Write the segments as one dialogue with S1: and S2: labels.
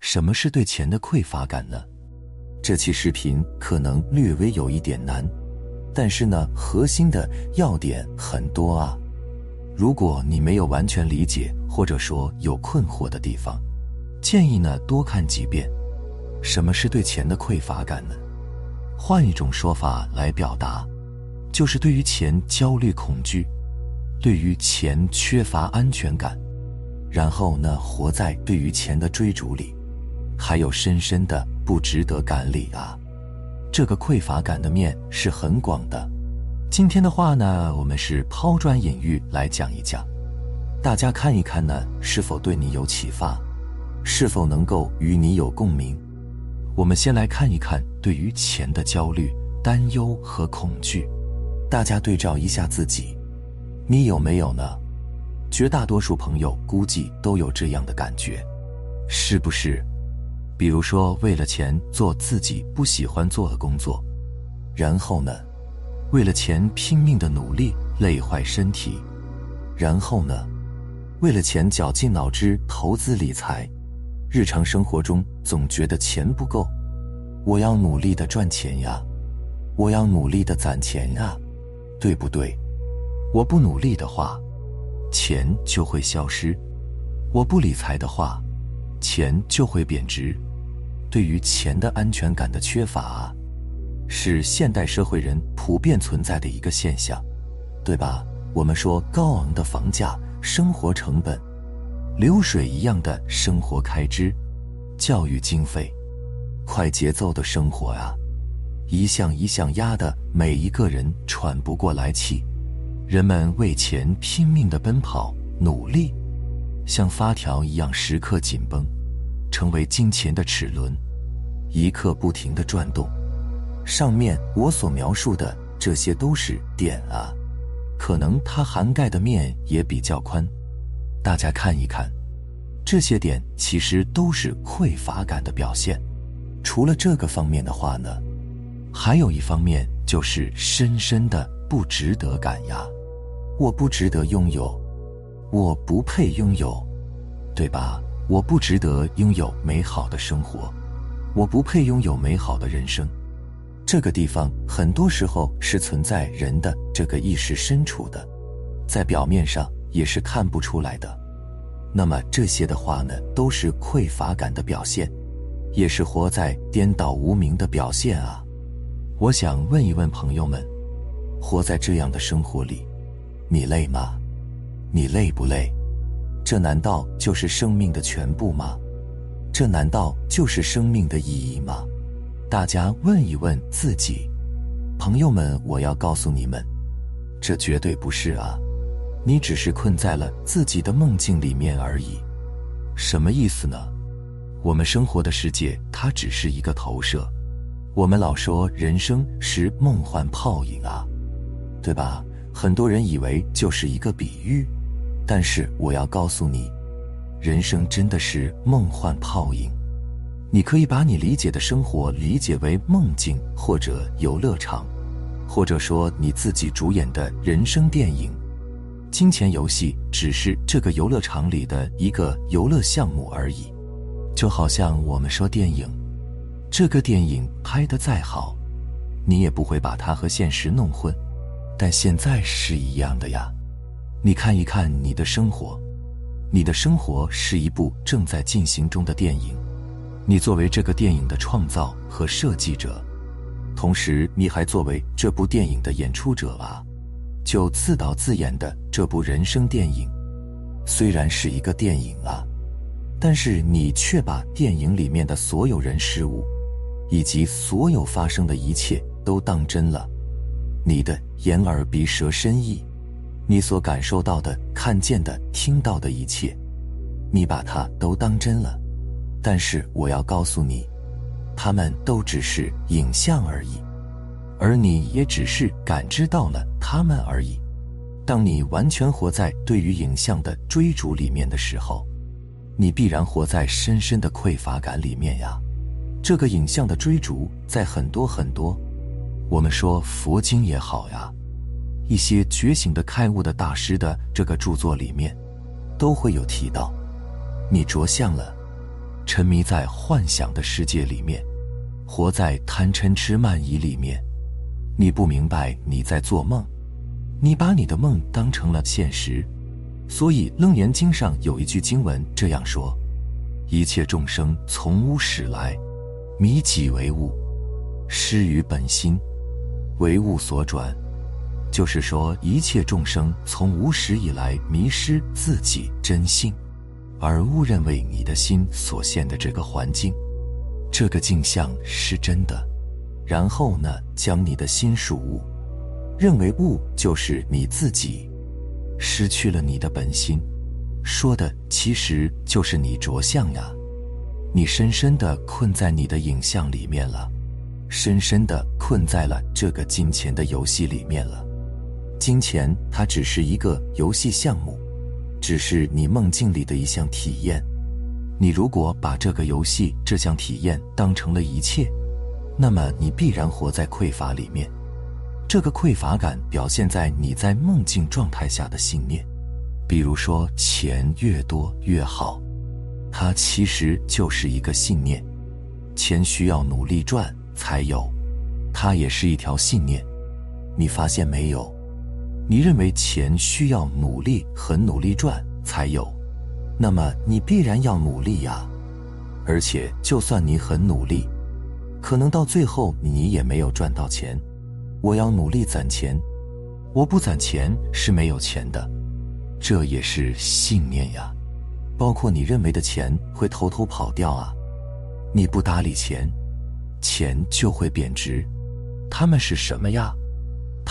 S1: 什么是对钱的匮乏感呢？这期视频可能略微有一点难，但是呢，核心的要点很多啊。如果你没有完全理解，或者说有困惑的地方，建议呢多看几遍。什么是对钱的匮乏感呢？换一种说法来表达，就是对于钱焦虑恐惧，对于钱缺乏安全感，然后呢活在对于钱的追逐里，还有深深的不值得感里啊。这个匮乏感的面是很广的。今天的话呢，我们是抛砖引玉来讲一讲，大家看一看呢，是否对你有启发，是否能够与你有共鸣。我们先来看一看对于钱的焦虑、担忧和恐惧，大家对照一下自己，你有没有呢？绝大多数朋友估计都有这样的感觉，是不是？比如说，为了钱做自己不喜欢做的工作，然后呢，为了钱拼命的努力，累坏身体，然后呢，为了钱绞尽脑汁投资理财。日常生活中总觉得钱不够，我要努力的赚钱呀，我要努力的攒钱呀，对不对？我不努力的话，钱就会消失；我不理财的话，钱就会贬值。对于钱的安全感的缺乏，是现代社会人普遍存在的一个现象，对吧？我们说高昂的房价、生活成本。流水一样的生活开支、教育经费、快节奏的生活啊，一项一项压得每一个人喘不过来气。人们为钱拼命的奔跑、努力，像发条一样时刻紧绷，成为金钱的齿轮，一刻不停的转动。上面我所描述的这些都是点啊，可能它涵盖的面也比较宽。大家看一看，这些点其实都是匮乏感的表现。除了这个方面的话呢，还有一方面就是深深的不值得感呀。我不值得拥有，我不配拥有，对吧？我不值得拥有美好的生活，我不配拥有美好的人生。这个地方很多时候是存在人的这个意识深处的，在表面上。也是看不出来的。那么这些的话呢，都是匮乏感的表现，也是活在颠倒无名的表现啊！我想问一问朋友们，活在这样的生活里，你累吗？你累不累？这难道就是生命的全部吗？这难道就是生命的意义吗？大家问一问自己，朋友们，我要告诉你们，这绝对不是啊！你只是困在了自己的梦境里面而已，什么意思呢？我们生活的世界，它只是一个投射。我们老说人生是梦幻泡影啊，对吧？很多人以为就是一个比喻，但是我要告诉你，人生真的是梦幻泡影。你可以把你理解的生活理解为梦境或者游乐场，或者说你自己主演的人生电影。金钱游戏只是这个游乐场里的一个游乐项目而已，就好像我们说电影，这个电影拍得再好，你也不会把它和现实弄混。但现在是一样的呀，你看一看你的生活，你的生活是一部正在进行中的电影，你作为这个电影的创造和设计者，同时你还作为这部电影的演出者啊。就自导自演的这部人生电影，虽然是一个电影啊，但是你却把电影里面的所有人事物，以及所有发生的一切都当真了。你的眼耳鼻舌身意，你所感受到的、看见的、听到的一切，你把它都当真了。但是我要告诉你，它们都只是影像而已，而你也只是感知到了它们而已。当你完全活在对于影像的追逐里面的时候，你必然活在深深的匮乏感里面呀。这个影像的追逐，在很多很多，我们说佛经也好呀，一些觉醒的开悟的大师的这个著作里面，都会有提到，你着相了，沉迷在幻想的世界里面，活在贪嗔痴慢疑里面，你不明白你在做梦，你把你的梦当成了现实。所以，《楞严经》上有一句经文这样说：“一切众生从无始来，迷己为物，失于本心，为物所转。”就是说，一切众生从无始以来迷失自己真性，而误认为你的心所现的这个环境、这个镜像是真的，然后呢，将你的心属物，认为物就是你自己。失去了你的本心，说的其实就是你着相呀。你深深的困在你的影像里面了，深深的困在了这个金钱的游戏里面了。金钱它只是一个游戏项目，只是你梦境里的一项体验。你如果把这个游戏这项体验当成了一切，那么你必然活在匮乏里面。这个匮乏感表现在你在梦境状态下的信念，比如说钱越多越好，它其实就是一个信念。钱需要努力赚才有，它也是一条信念。你发现没有？你认为钱需要努力很努力赚才有，那么你必然要努力呀。而且就算你很努力，可能到最后你也没有赚到钱。我要努力攒钱，我不攒钱是没有钱的，这也是信念呀。包括你认为的钱会偷偷跑掉啊，你不搭理钱，钱就会贬值。他们是什么呀？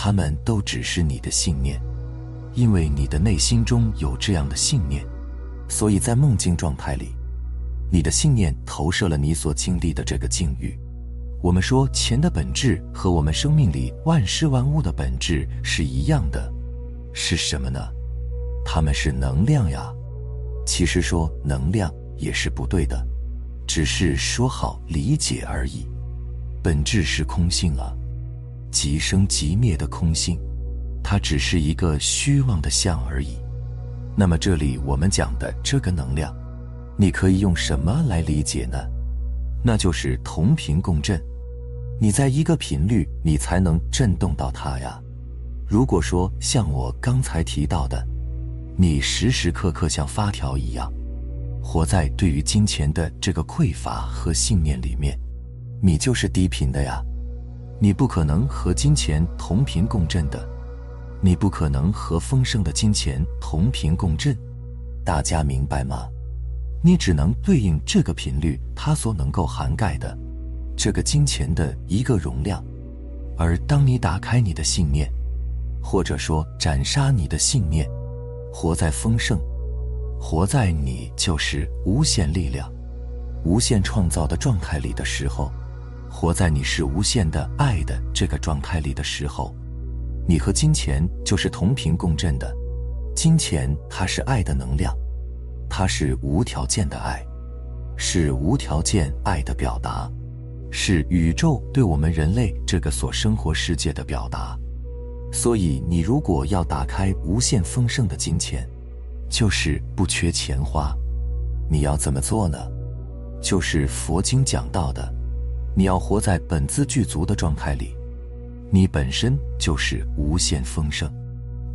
S1: 他们都只是你的信念，因为你的内心中有这样的信念，所以在梦境状态里，你的信念投射了你所经历的这个境遇。我们说钱的本质和我们生命里万事万物的本质是一样的，是什么呢？它们是能量呀。其实说能量也是不对的，只是说好理解而已。本质是空性啊，即生即灭的空性，它只是一个虚妄的相而已。那么这里我们讲的这个能量，你可以用什么来理解呢？那就是同频共振，你在一个频率，你才能震动到它呀。如果说像我刚才提到的，你时时刻刻像发条一样，活在对于金钱的这个匮乏和信念里面，你就是低频的呀。你不可能和金钱同频共振的，你不可能和丰盛的金钱同频共振，大家明白吗？你只能对应这个频率，它所能够涵盖的这个金钱的一个容量。而当你打开你的信念，或者说斩杀你的信念，活在丰盛，活在你就是无限力量、无限创造的状态里的时候，活在你是无限的爱的这个状态里的时候，你和金钱就是同频共振的。金钱它是爱的能量。它是无条件的爱，是无条件爱的表达，是宇宙对我们人类这个所生活世界的表达。所以，你如果要打开无限丰盛的金钱，就是不缺钱花。你要怎么做呢？就是佛经讲到的，你要活在本自具足的状态里，你本身就是无限丰盛、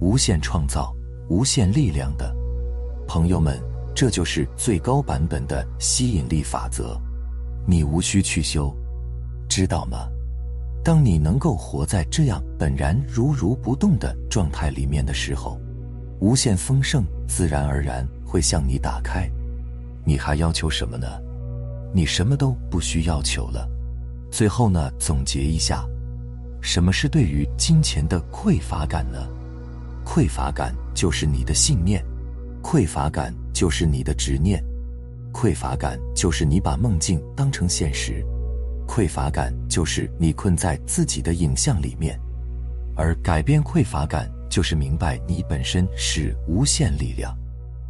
S1: 无限创造、无限力量的，朋友们。这就是最高版本的吸引力法则，你无需去修，知道吗？当你能够活在这样本然如如不动的状态里面的时候，无限丰盛自然而然会向你打开。你还要求什么呢？你什么都不需要求了。最后呢，总结一下，什么是对于金钱的匮乏感呢？匮乏感就是你的信念，匮乏感。就是你的执念，匮乏感就是你把梦境当成现实，匮乏感就是你困在自己的影像里面，而改变匮乏感就是明白你本身是无限力量，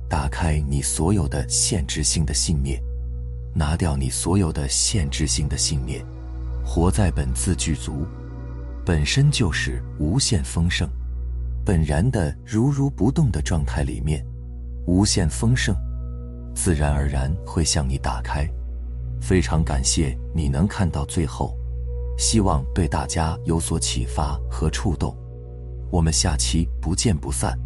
S1: 打开你所有的限制性的信念，拿掉你所有的限制性的信念，活在本自具足，本身就是无限丰盛，本然的如如不动的状态里面，无限丰盛，自然而然会向你打开。非常感谢你能看到最后，希望对大家有所启发和触动。我们下期不见不散。